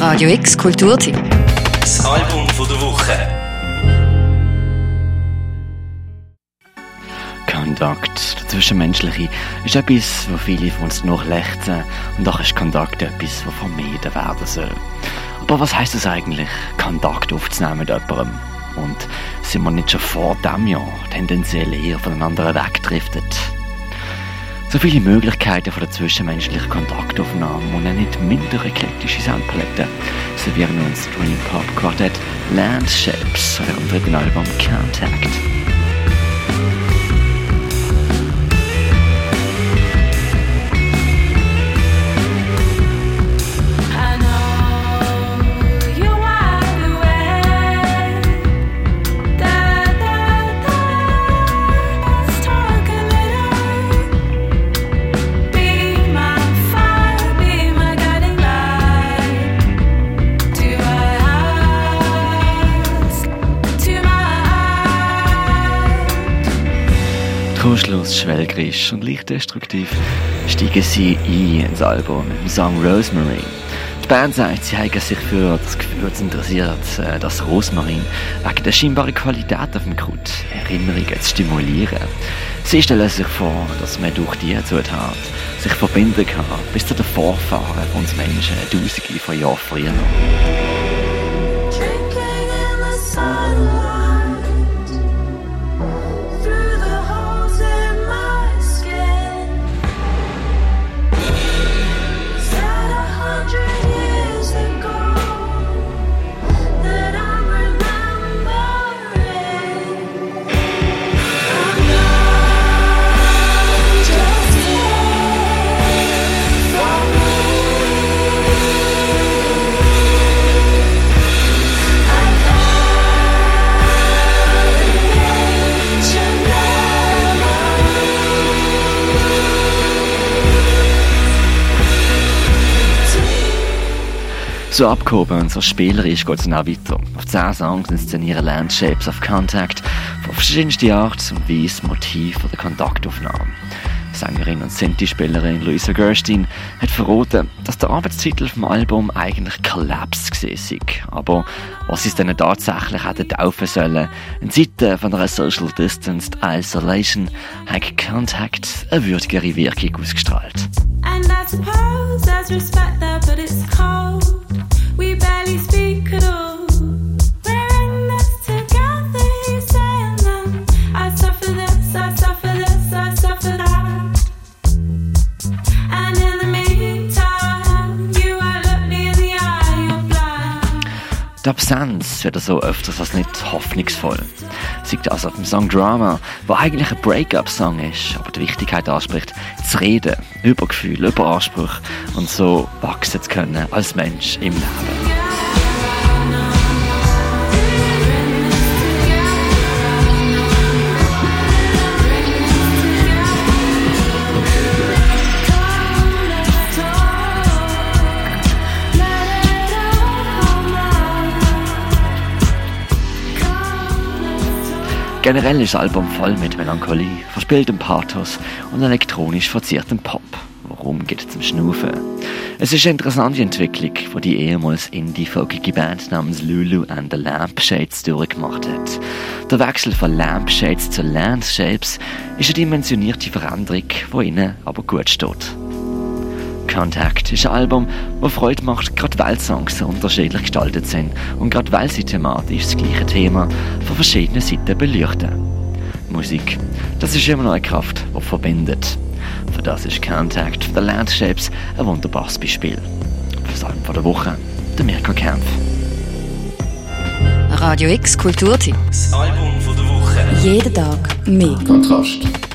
Radio X Kulturtipp. Das Album von der Woche. Kontakt, der Zwischenmenschliche, ist etwas, wo viele von uns noch lechzen und doch ist Kontakt etwas, das vermieden werden soll. Aber was heißt es eigentlich, Kontakt aufzunehmen mit jemandem? Und sind wir nicht schon vor dem Jahr tendenziell eher voneinander wegdriftet? So viele Möglichkeiten von der zwischenmenschlichen Kontaktaufnahme und eine nicht minder eklektische Soundpalette servieren uns Dream Pop Quartett Landshapes von ihrem dritten Album Contact. Trostlos, schwelgerisch und leicht destruktiv steigen sie ein ins Album mit dem Song Rosemary. Die Band sagt, sie haben sich für das Gewürz interessiert, äh, das Rosmarin, wegen der scheinbaren Qualität auf dem Kraut Erinnerungen zu stimulieren. Sie stellen sich vor, dass man durch die Zutat sich verbinden kann, bis zu den Vorfahren uns Menschen, tausende von Jahren früher So abgehoben und so spielerisch geht es dann auch weiter. Auf 10 Songs inszenieren Landshapes of Contact von verschiedensten Art und Weise Motiv der Kontaktaufnahme. Sängerin und Sinti-Spielerin Luisa Gerstein hat verraten, dass der Arbeitstitel vom Album eigentlich Collapse gewesen sei. Aber was es denn tatsächlich hätte taufen sollen, in Zeiten von einer Social Distanced Isolation, hat Contact eine würdigere Wirkung ausgestrahlt. And I suppose there's respect there, but it's Die Absenz wird so öfters als nicht hoffnungsvoll. Sieht also auf dem Song Drama, wo eigentlich ein Break-up-Song ist, aber die Wichtigkeit anspricht, zu reden, über Gefühle, über Anspruch und so wachsen zu können als Mensch im Leben. Generell ist das Album voll mit Melancholie, verspieltem Pathos und elektronisch verziertem Pop. Worum geht es zum Schnaufen? Es ist eine interessante Entwicklung, die die ehemals indie-folkige Band namens Lulu and the Lampshades durchgemacht hat. Der Wechsel von Lampshades zu Landshapes ist eine dimensionierte Veränderung, die ihnen aber gut steht. Contact ist ein Album, das Freude macht, gerade weil Songs so unterschiedlich gestaltet sind und gerade weil sie thematisch das gleiche Thema von verschiedenen Seiten beleuchten. Musik, das ist immer noch eine Kraft, die verbindet. Für das ist Contact von The Landshapes ein wunderbares Beispiel. Für das Album von der Woche, der Mirko Kempf. Radio X Kulturtipp. Das Album von der Woche. Jeden Tag mehr. Kontrast.